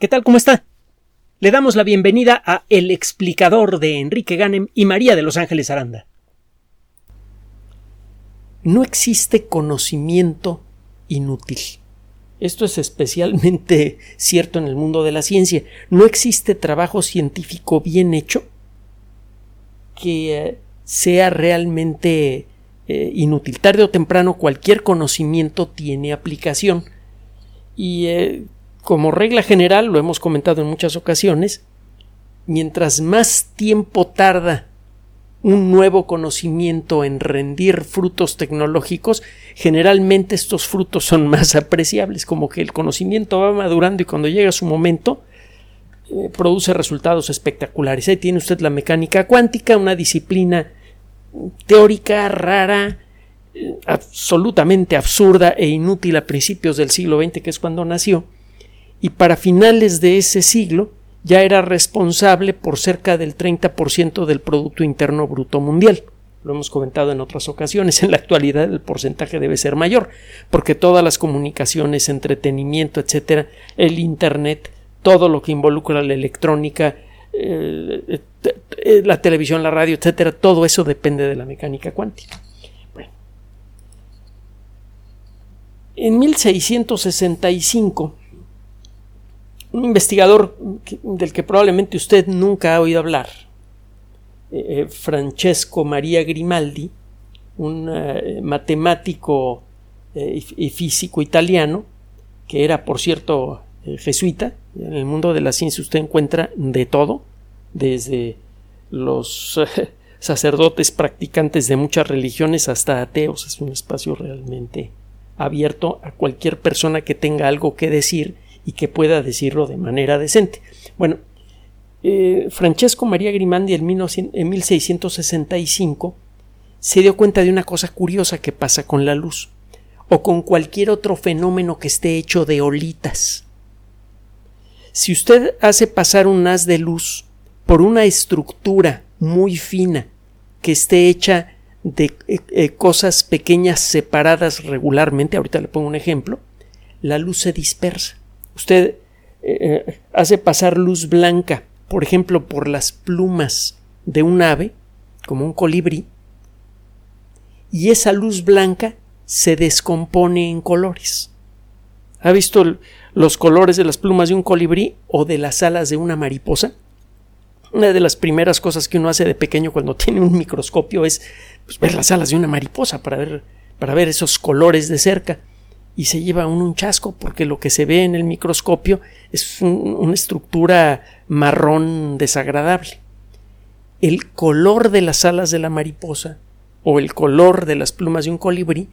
¿Qué tal? ¿Cómo está? Le damos la bienvenida a El explicador de Enrique Ganem y María de Los Ángeles Aranda. No existe conocimiento inútil. Esto es especialmente cierto en el mundo de la ciencia. No existe trabajo científico bien hecho que eh, sea realmente eh, inútil. Tarde o temprano cualquier conocimiento tiene aplicación. Y eh, como regla general, lo hemos comentado en muchas ocasiones, mientras más tiempo tarda un nuevo conocimiento en rendir frutos tecnológicos, generalmente estos frutos son más apreciables, como que el conocimiento va madurando y cuando llega su momento eh, produce resultados espectaculares. Ahí tiene usted la mecánica cuántica, una disciplina teórica rara, eh, absolutamente absurda e inútil a principios del siglo XX, que es cuando nació, y para finales de ese siglo ya era responsable por cerca del 30% del Producto Interno Bruto Mundial. Lo hemos comentado en otras ocasiones. En la actualidad el porcentaje debe ser mayor, porque todas las comunicaciones, entretenimiento, etcétera, el Internet, todo lo que involucra la electrónica, eh, eh, la televisión, la radio, etcétera, todo eso depende de la mecánica cuántica. En 1665 un investigador del que probablemente usted nunca ha oído hablar, eh, eh, Francesco María Grimaldi, un eh, matemático y físico italiano, que era, por cierto, jesuita. En el mundo de la ciencia usted encuentra de todo, desde los sacerdotes practicantes de muchas religiones hasta ateos. Es un espacio realmente abierto a cualquier persona que tenga algo que decir y que pueda decirlo de manera decente. Bueno, eh, Francesco María Grimandi en, 1665 se dio cuenta de una cosa curiosa que pasa con la luz o con cualquier otro fenómeno que esté hecho de olitas. Si usted hace pasar un haz de luz por una estructura muy fina que esté hecha de eh, eh, cosas pequeñas separadas regularmente, ahorita le pongo un ejemplo, la luz se dispersa usted eh, eh, hace pasar luz blanca, por ejemplo, por las plumas de un ave, como un colibrí, y esa luz blanca se descompone en colores. ¿Ha visto los colores de las plumas de un colibrí o de las alas de una mariposa? Una de las primeras cosas que uno hace de pequeño cuando tiene un microscopio es pues, ver las alas de una mariposa para ver, para ver esos colores de cerca y se lleva un chasco porque lo que se ve en el microscopio es una estructura marrón desagradable. El color de las alas de la mariposa o el color de las plumas de un colibrí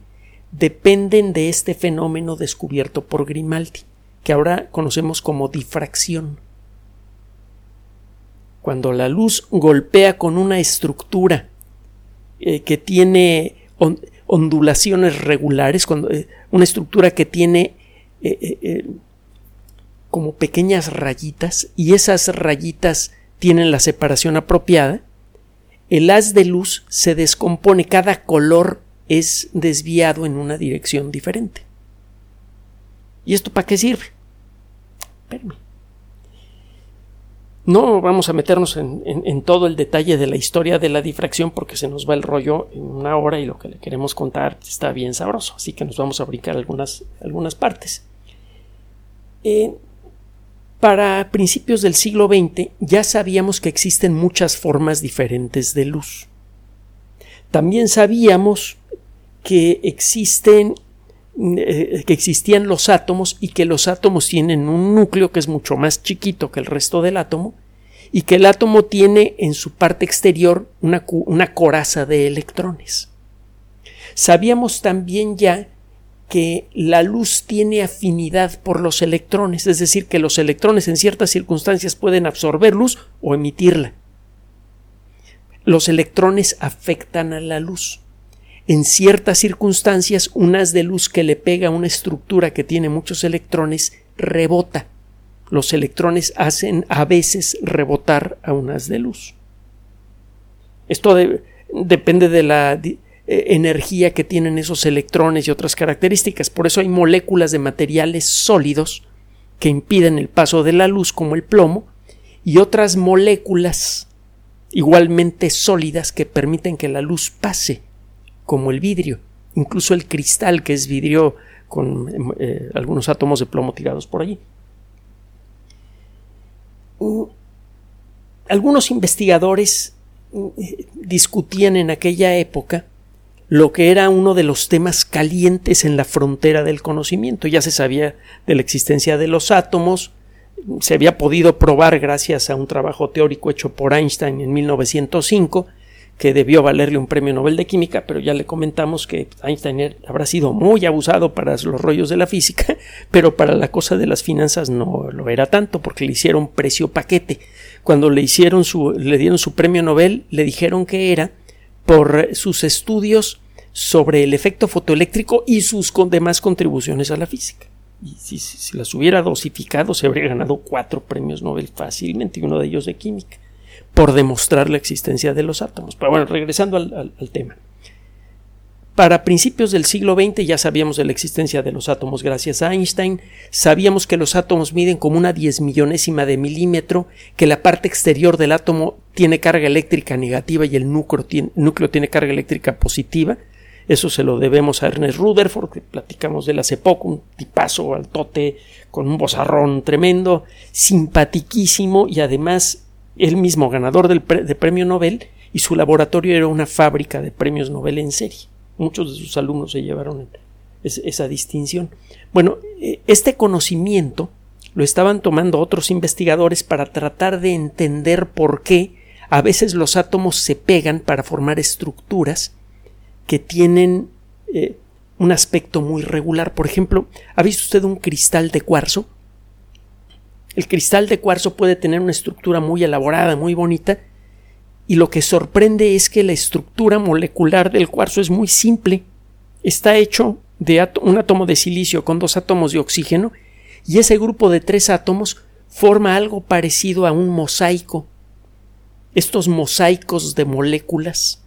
dependen de este fenómeno descubierto por Grimaldi, que ahora conocemos como difracción. Cuando la luz golpea con una estructura eh, que tiene ondulaciones regulares, cuando, eh, una estructura que tiene eh, eh, como pequeñas rayitas y esas rayitas tienen la separación apropiada, el haz de luz se descompone, cada color es desviado en una dirección diferente. ¿Y esto para qué sirve? No vamos a meternos en, todo el detalle de la historia de la difracción porque se nos va el rollo en una hora y lo que le queremos contar está bien sabroso, así que nos vamos a brincar algunas, algunas partes. Eh, para principios del siglo XX ya sabíamos que existen muchas formas diferentes de luz. También sabíamos que existen eh, que existían los átomos y que los átomos tienen un núcleo que es mucho más chiquito que el resto del átomo y que el átomo tiene en su parte exterior una, una coraza de electrones. Sabíamos también ya que la luz tiene afinidad por los electrones, es decir, que los electrones en ciertas circunstancias pueden absorber luz o emitirla. Los electrones afectan a la luz en ciertas circunstancias un haz de luz que le pega a una estructura que tiene muchos electrones rebota. Los electrones hacen a veces rebotar a un haz de luz. Esto depende de la eh, energía que tienen esos electrones y otras características. Por eso hay moléculas de materiales sólidos que impiden el paso de la luz, como el plomo, y otras moléculas igualmente sólidas que permiten que la luz pase, como el vidrio, incluso el cristal, que es vidrio con eh, algunos átomos de plomo tirados por allí. Mm, algunos investigadores mm, discutían en aquella época lo que era uno de los temas calientes en la frontera del conocimiento. Ya se sabía de la existencia de los átomos, se había podido probar gracias a un trabajo teórico hecho por Einstein en 1905, que debió valerle un premio Nobel de Química, pero ya le comentamos que Einstein habrá sido muy abusado para los rollos de la física, pero para la cosa de las finanzas no lo era tanto, porque le hicieron precio paquete. Cuando le hicieron su, le dieron su premio Nobel, le dijeron que era por sus estudios sobre el efecto fotoeléctrico y sus demás contribuciones a la física. Y si, las hubiera dosificado, se habría ganado cuatro premios Nobel fácilmente, y uno de ellos de química, por demostrar la existencia de los átomos. Pero bueno, regresando al, tema. Para principios del siglo XX ya sabíamos de la existencia de los átomos gracias a Einstein, sabíamos que los átomos miden como una diez millonésima de milímetro, que la parte exterior del átomo tiene carga eléctrica negativa y el núcleo tiene, núcleo tiene carga eléctrica positiva, eso se lo debemos a Ernest Rutherford, que platicamos de él hace poco, un tipazo altote con un bozarrón tremendo, simpatiquísimo y además él mismo ganador del de premio Nobel y su laboratorio era una fábrica de premios Nobel en serie. Muchos de sus alumnos se llevaron esa distinción. Bueno, e, este conocimiento lo estaban tomando otros investigadores para tratar de entender por qué a veces los átomos se pegan para formar estructuras que tienen eh, un aspecto muy regular. Por ejemplo, ¿ha visto usted un cristal de cuarzo? El cristal de cuarzo puede tener una estructura muy elaborada, muy bonita, y lo que sorprende es que la estructura molecular del cuarzo es muy simple. Está hecho de un átomo de silicio con dos átomos de oxígeno, y ese grupo de tres átomos forma algo parecido a un mosaico. Estos mosaicos de moléculas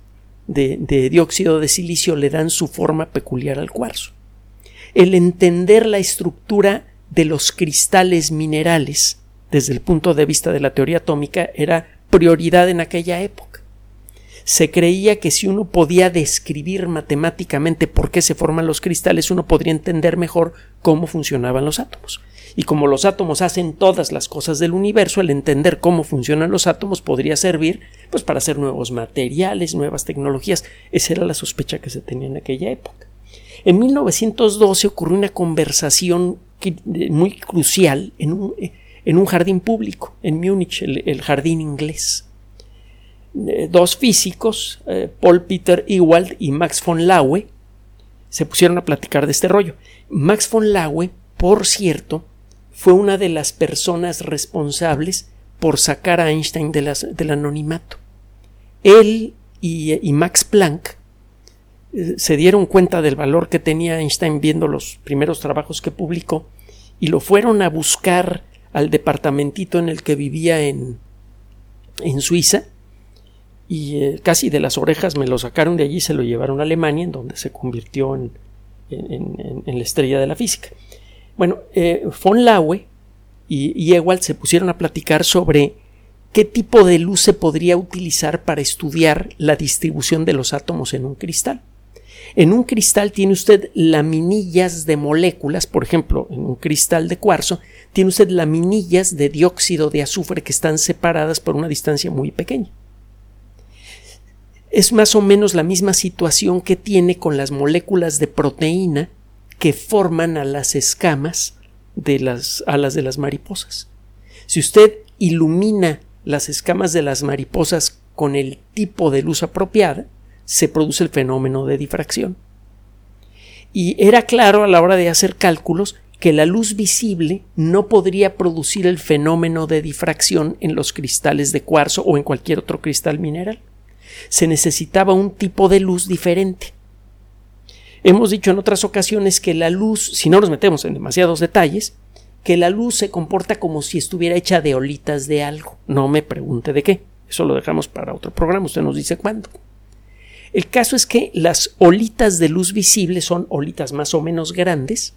de, dióxido de silicio le dan su forma peculiar al cuarzo. El entender la estructura de los cristales minerales desde el punto de vista de la teoría atómica era prioridad en aquella época. Se creía que si uno podía describir matemáticamente por qué se forman los cristales, uno podría entender mejor cómo funcionaban los átomos. Y como los átomos hacen todas las cosas del universo, el entender cómo funcionan los átomos podría servir pues para hacer nuevos materiales, nuevas tecnologías. Esa era la sospecha que se tenía en aquella época. En 1912 ocurrió una conversación muy crucial en un, jardín público, en Múnich, el, jardín inglés. Eh, dos físicos, eh, Paul Peter Ewald y Max von Laue, se pusieron a platicar de este rollo. Max von Laue, por cierto, fue una de las personas responsables por sacar a Einstein del anonimato. Él y, Max Planck se dieron cuenta del valor que tenía Einstein viendo los primeros trabajos que publicó y lo fueron a buscar al departamentito en el que vivía en, en Suiza y eh, casi de las orejas me lo sacaron de allí y se lo llevaron a Alemania en donde se convirtió en, en, la estrella de la física. Bueno, eh, von Laue y, Ewald se pusieron a platicar sobre qué tipo de luz se podría utilizar para estudiar la distribución de los átomos en un cristal. En un cristal tiene usted laminillas de moléculas, por ejemplo, en un cristal de cuarzo, tiene usted laminillas de dióxido de azufre que están separadas por una distancia muy pequeña. Es más o menos la misma situación que tiene con las moléculas de proteína que forman a las escamas de las alas de las mariposas. Si usted ilumina las escamas de las mariposas con el tipo de luz apropiada, se produce el fenómeno de difracción. Y era claro a la hora de hacer cálculos que la luz visible no podría producir el fenómeno de difracción en los cristales de cuarzo o en cualquier otro cristal mineral. Se necesitaba un tipo de luz diferente. Hemos dicho en otras ocasiones que la luz, si no nos metemos en demasiados detalles, que la luz se comporta como si estuviera hecha de olitas de algo. No me pregunte de qué. Eso lo dejamos para otro programa. Usted nos dice cuándo. El caso es que las olitas de luz visible son olitas más o menos grandes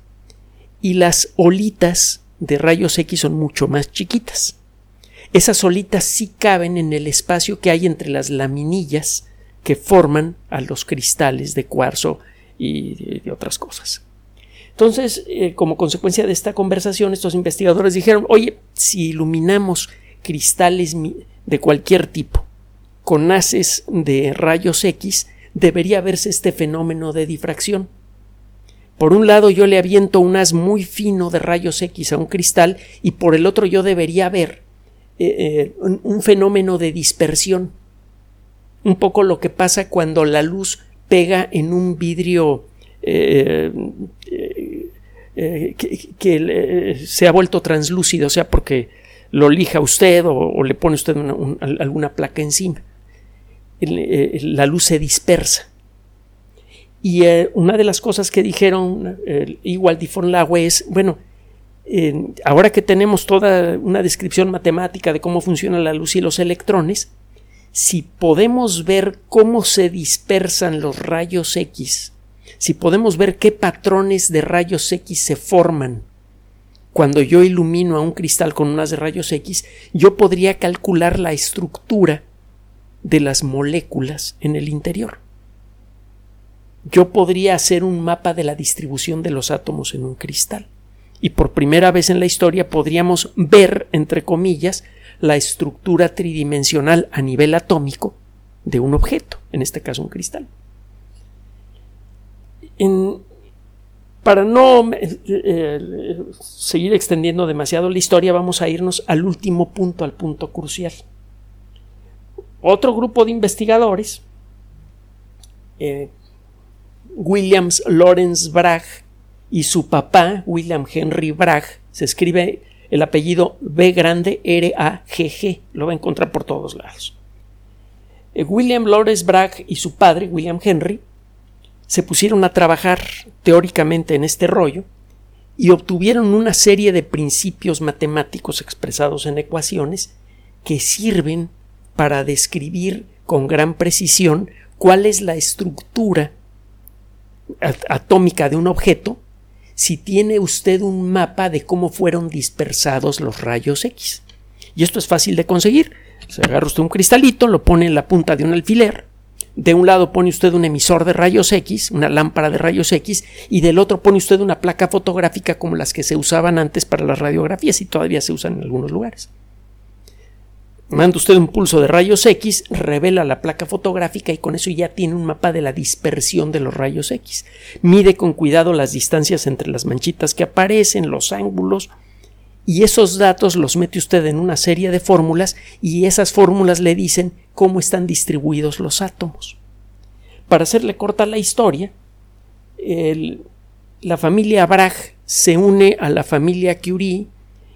y las olitas de rayos X son mucho más chiquitas. Esas olitas sí caben en el espacio que hay entre las laminillas que forman a los cristales de cuarzo y de, otras cosas. Entonces, eh, como consecuencia de esta conversación, estos investigadores dijeron, oye, si iluminamos cristales de cualquier tipo con haces de rayos X, debería verse este fenómeno de difracción. Por un lado yo le aviento un haz muy fino de rayos X a un cristal y por el otro yo debería ver eh, eh, un, fenómeno de dispersión. Un poco lo que pasa cuando la luz pega en un vidrio eh, que, se ha vuelto translúcido, o sea, porque lo lija usted o, le pone usted alguna placa encima. La luz se dispersa. Y una de las cosas que dijeron igual Diffon Laue es, bueno, ahora que tenemos toda una descripción matemática de cómo funciona la luz y los electrones, si podemos ver cómo se dispersan los rayos X, si podemos ver qué patrones de rayos X se forman cuando yo ilumino a un cristal con unas de rayos X, yo podría calcular la estructura de las moléculas en el interior. Yo podría hacer un mapa de la distribución de los átomos en un cristal y por primera vez en la historia podríamos ver, entre comillas, la estructura tridimensional a nivel atómico de un objeto, en este caso un cristal. para no eh, eh, seguir extendiendo demasiado la historia, vamos a irnos al último punto, al punto crucial. Otro grupo de investigadores, eh, Williams Lawrence Bragg, y su papá, William Henry Bragg, se escribe el apellido B grande R A G G, lo va a encontrar por todos lados. Eh, William Lawrence Bragg y su padre, William Henry, se pusieron a trabajar teóricamente en este rollo y obtuvieron una serie de principios matemáticos expresados en ecuaciones que sirven para describir con gran precisión cuál es la estructura atómica de un objeto si tiene usted un mapa de cómo fueron dispersados los rayos X. Y esto es fácil de conseguir. Se agarra usted un cristalito, lo pone en la punta de un alfiler, de un lado pone usted un emisor de rayos X, una lámpara de rayos X, y del otro pone usted una placa fotográfica como las que se usaban antes para las radiografías y todavía se usan en algunos lugares. Manda usted un pulso de rayos X, revela la placa fotográfica y con eso ya tiene un mapa de la dispersión de los rayos X. Mide con cuidado las distancias entre las manchitas que aparecen, los ángulos, y esos datos los mete usted en una serie de fórmulas y esas fórmulas le dicen cómo están distribuidos los átomos. Para hacerle corta la historia, la familia Bragg se une a la familia Curie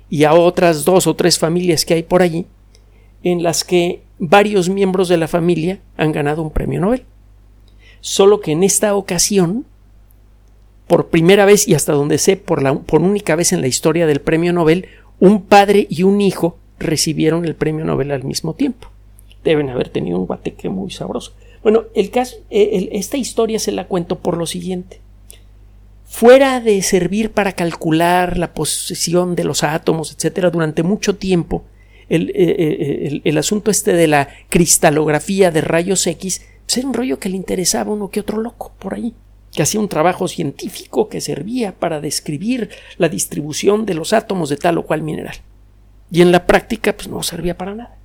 y a otras dos o tres familias que hay por allí en las que varios miembros de la familia han ganado un premio Nobel. Solo que en esta ocasión, por primera vez y hasta donde sé, por, única vez en la historia del premio Nobel, un padre y un hijo recibieron el premio Nobel al mismo tiempo. Deben haber tenido un guateque muy sabroso. Bueno, el caso, eh, esta historia se la cuento por lo siguiente. Fuera de servir para calcular la posición de los átomos, etcétera, durante mucho tiempo, eh, eh, el, asunto este de la cristalografía de rayos X, pues era un rollo que le interesaba a uno que otro loco por ahí, que hacía un trabajo científico que servía para describir la distribución de los átomos de tal o cual mineral. Y en la práctica, pues no servía para nada.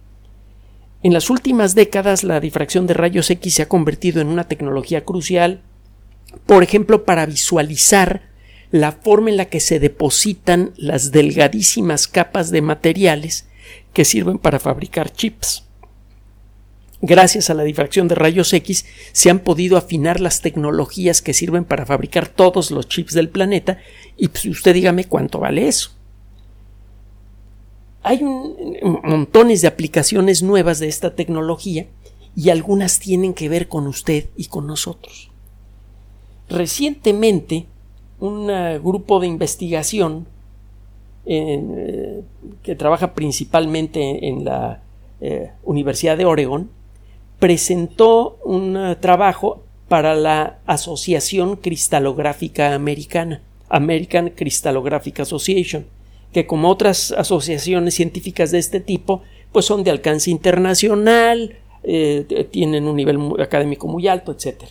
En las últimas décadas, la difracción de rayos X se ha convertido en una tecnología crucial, por ejemplo, para visualizar la forma en la que se depositan las delgadísimas capas de materiales que sirven para fabricar chips. Gracias a la difracción de rayos X se han podido afinar las tecnologías que sirven para fabricar todos los chips del planeta y pues, usted dígame cuánto vale eso. Hay montones de aplicaciones nuevas de esta tecnología y algunas tienen que ver con usted y con nosotros. Recientemente, un eh, grupo de investigación eh, que trabaja principalmente en la eh, Universidad de Oregon, presentó un eh, trabajo para la Asociación Cristalográfica Americana, American Crystallographic Association, que como otras asociaciones científicas de este tipo, pues son de alcance internacional, tienen un nivel académico muy alto, etc.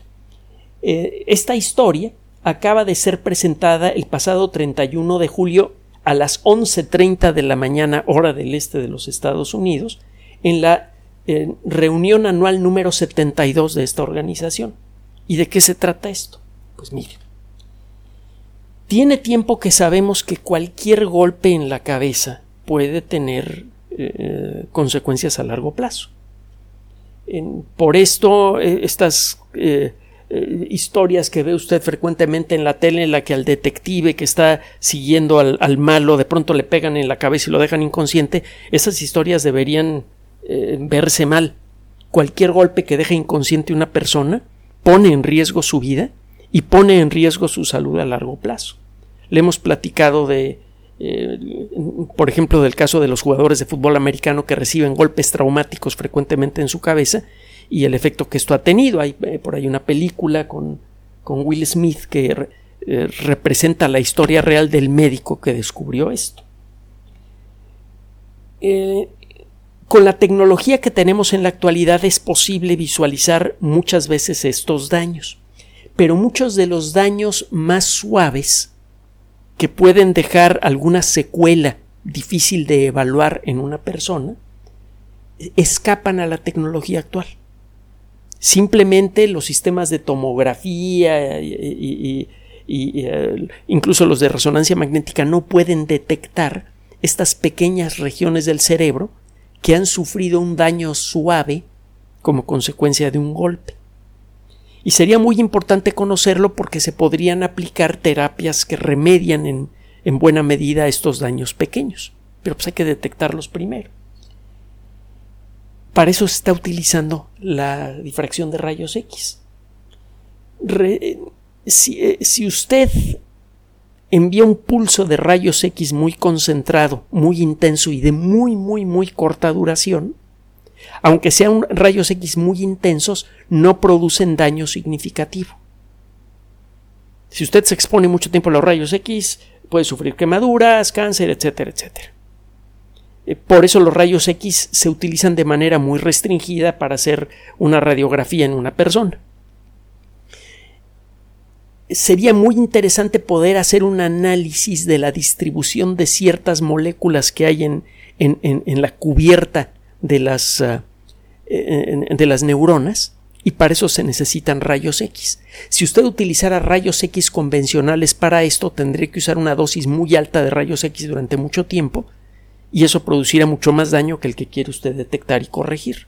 Esta historia acaba de ser presentada el pasado 31 de julio a las 11.30 de la mañana hora del este de los Estados Unidos en la reunión anual número 72 de esta organización. ¿Y de qué se trata esto? Pues mire, tiene tiempo que sabemos que cualquier golpe en la cabeza puede tener eh, consecuencias a largo plazo. por esto, eh, estas eh, historias que ve usted frecuentemente en la tele en la que al detective que está siguiendo al, al, malo de pronto le pegan en la cabeza y lo dejan inconsciente, esas historias deberían verse mal. Cualquier golpe que deje inconsciente una persona pone en riesgo su vida y pone en riesgo su salud a largo plazo. Le hemos platicado de, eh, por ejemplo, del caso de los jugadores de fútbol americano que reciben golpes traumáticos frecuentemente en su cabeza y el efecto que esto ha tenido. Hay eh, por ahí una película con, con Will Smith que eh, representa la historia real del médico que descubrió esto. con la tecnología que tenemos en la actualidad es posible visualizar muchas veces estos daños pero muchos de los daños más suaves que pueden dejar alguna secuela difícil de evaluar en una persona escapan a la tecnología actual. Simplemente los sistemas de tomografía y, eh, incluso los de resonancia magnética no pueden detectar estas pequeñas regiones del cerebro que han sufrido un daño suave como consecuencia de un golpe y sería muy importante conocerlo porque se podrían aplicar terapias que remedian en, en buena medida estos daños pequeños, pero pues hay que detectarlos primero. Para eso se está utilizando la difracción de rayos X. si, eh, si usted envía un pulso de rayos X muy concentrado, muy intenso y de muy, muy, muy corta duración, aunque sean rayos X muy intensos, no producen daño significativo. Si usted se expone mucho tiempo a los rayos X, puede sufrir quemaduras, cáncer, etcétera, etcétera. Eh, por eso los rayos X se utilizan de manera muy restringida para hacer una radiografía en una persona. Sería muy interesante poder hacer un análisis de la distribución de ciertas moléculas que hay en, en la cubierta de las, ah, de las neuronas y para eso se necesitan rayos X. Si usted utilizara rayos X convencionales para esto, tendría que usar una dosis muy alta de rayos X durante mucho tiempo y eso produciría mucho más daño que el que quiere usted detectar y corregir.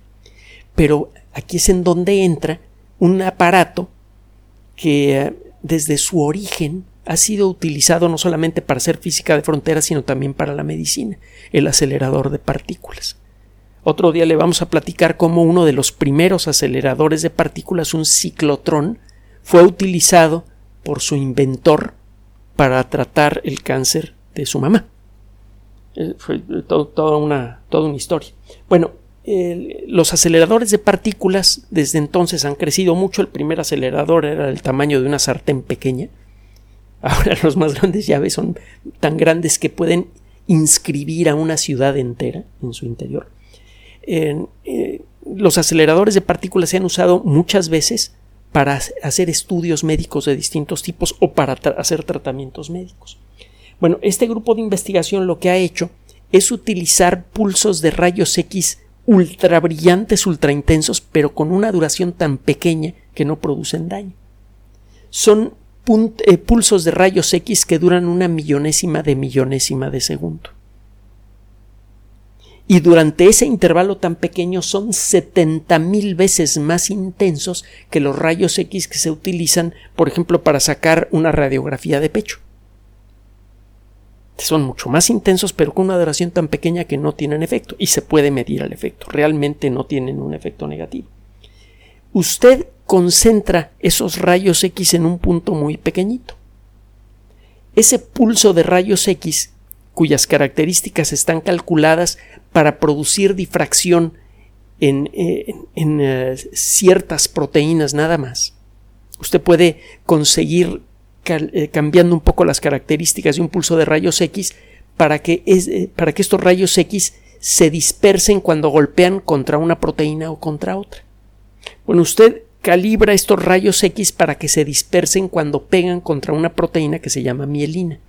Pero aquí es en donde entra un aparato que ah, desde su origen ha sido utilizado no solamente para hacer física de frontera, sino también para la medicina, el acelerador de partículas. Otro día le vamos a platicar cómo uno de los primeros aceleradores de partículas, un ciclotrón, fue utilizado por su inventor para tratar el cáncer de su mamá. Eh, fue toda, una, toda una historia. Bueno, los aceleradores de partículas desde entonces han crecido mucho. El primer acelerador era del tamaño de una sartén pequeña. Ahora los más grandes llaves son tan grandes que pueden inscribir a una ciudad entera en su interior. Eh, los aceleradores de partículas se han usado muchas veces para hacer estudios médicos de distintos tipos o para hacer tratamientos médicos. Bueno, este grupo de investigación lo que ha hecho es utilizar pulsos de rayos X ultra brillantes, ultra intensos, pero con una duración tan pequeña que no producen daño. Son eh, pulsos de rayos X que duran una millonésima de millonésima de segundo y durante ese intervalo tan pequeño son 70 mil veces más intensos que los rayos X que se utilizan, por ejemplo, para sacar una radiografía de pecho. Son mucho más intensos, pero con una duración tan pequeña que no tienen efecto y se puede medir el efecto. Realmente no tienen un efecto negativo. Usted concentra esos rayos X en un punto muy pequeñito. Ese pulso de rayos X cuyas características están calculadas para producir difracción en, eh, eh, ciertas proteínas nada más. Usted puede conseguir, eh, cambiando un poco las características de un pulso de rayos X, para que, eh, para que estos rayos X se dispersen cuando golpean contra una proteína o contra otra. Bueno, usted calibra estos rayos X para que se dispersen cuando pegan contra una proteína que se llama mielina.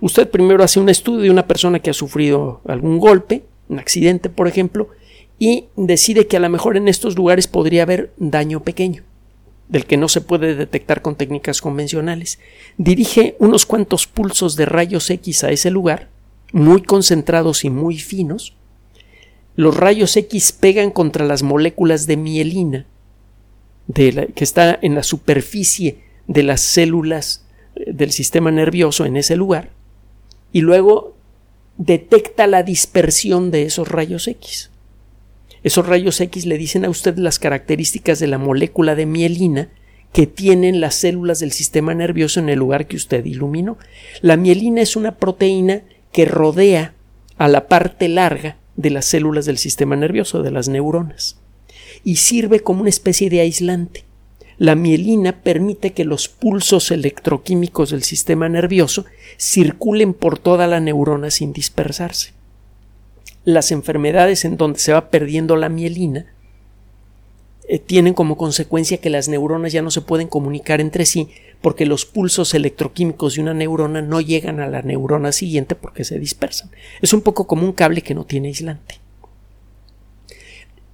Usted primero hace un estudio de una persona que ha sufrido algún golpe, un accidente, por ejemplo, y decide que a lo mejor en estos lugares podría haber daño pequeño, del que no se puede detectar con técnicas convencionales. Dirige unos cuantos pulsos de rayos X a ese lugar, muy concentrados y muy finos. Los rayos X pegan contra las moléculas de mielina que está en la superficie de las células eh, del sistema nervioso en ese lugar y luego detecta la dispersión de esos rayos X. Esos rayos X le dicen a usted las características de la molécula de mielina que tienen las células del sistema nervioso en el lugar que usted iluminó. La mielina es una proteína que rodea a la parte larga de las células del sistema nervioso, de las neuronas, y sirve como una especie de aislante. La mielina permite que los pulsos electroquímicos del sistema nervioso circulen por toda la neurona sin dispersarse las enfermedades en donde se va perdiendo la mielina eh, tienen como consecuencia que las neuronas ya no se pueden comunicar entre sí porque los pulsos electroquímicos de una neurona no llegan a la neurona siguiente porque se dispersan. Es un poco como un cable que no tiene aislante.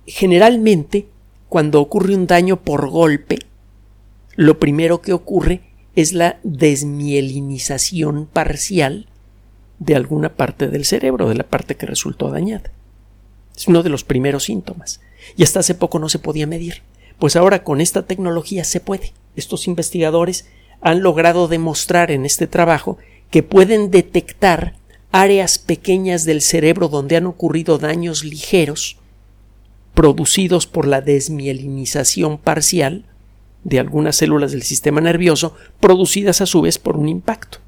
Generalmente, cuando ocurre un daño por golpe, lo primero que ocurre es la desmielinización parcial de alguna parte del cerebro, de la parte que resultó dañada. Es uno de los primeros síntomas. Y hasta hace poco no se podía medir. Pues ahora con esta tecnología se puede. Estos investigadores han logrado demostrar en este trabajo que pueden detectar áreas pequeñas del cerebro donde han ocurrido daños ligeros producidos por la desmielinización parcial de algunas células del sistema nervioso producidas a su vez por un impacto.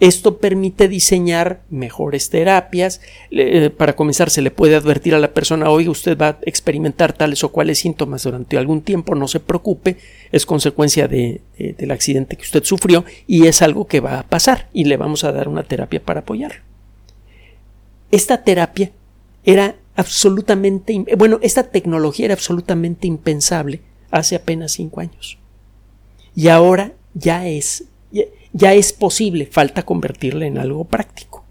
Esto permite diseñar mejores terapias. Eh, para comenzar, se le puede advertir a la persona, oiga, usted va a experimentar tales o cuales síntomas durante algún tiempo, no se preocupe, es consecuencia de, del accidente que usted sufrió y es algo que va a pasar y le vamos a dar una terapia para apoyar. Esta terapia era absolutamente, bueno, esta tecnología era absolutamente impensable hace apenas cinco años. Y ahora ya es, ya es posible, falta convertirla en algo práctico.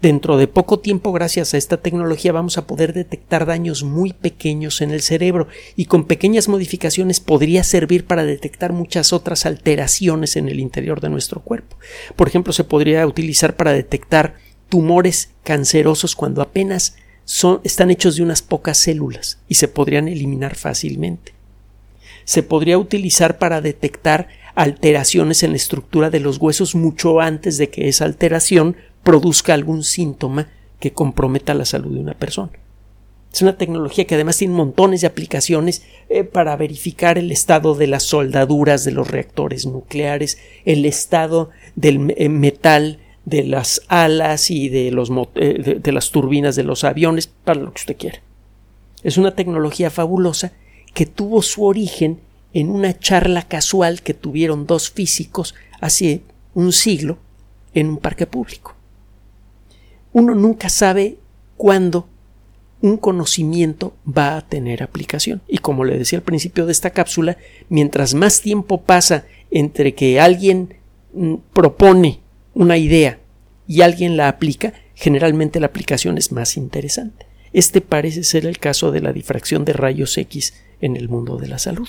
Dentro de poco tiempo, gracias a esta tecnología, vamos a poder detectar daños muy pequeños en el cerebro y con pequeñas modificaciones podría servir para detectar muchas otras alteraciones en el interior de nuestro cuerpo. Por ejemplo, se podría utilizar para detectar tumores cancerosos cuando apenas son, están hechos de unas pocas células y se podrían eliminar fácilmente. Se podría utilizar para detectar alteraciones en la estructura de los huesos mucho antes de que esa alteración produzca algún síntoma que comprometa la salud de una persona. Es una tecnología que además tiene montones de aplicaciones eh, para verificar el estado de las soldaduras de los reactores nucleares, el estado del eh, metal de las alas y de, los, eh, de las turbinas de los aviones, para lo que usted quiera. Es una tecnología fabulosa que tuvo su origen en una charla casual que tuvieron dos físicos hace un siglo en un parque público. Uno nunca sabe cuándo un conocimiento va a tener aplicación. Y como le decía al principio de esta cápsula, mientras más tiempo pasa entre que alguien mm, propone una idea y alguien la aplica, generalmente la aplicación es más interesante. Este parece ser el caso de la difracción de rayos X en el mundo de la salud.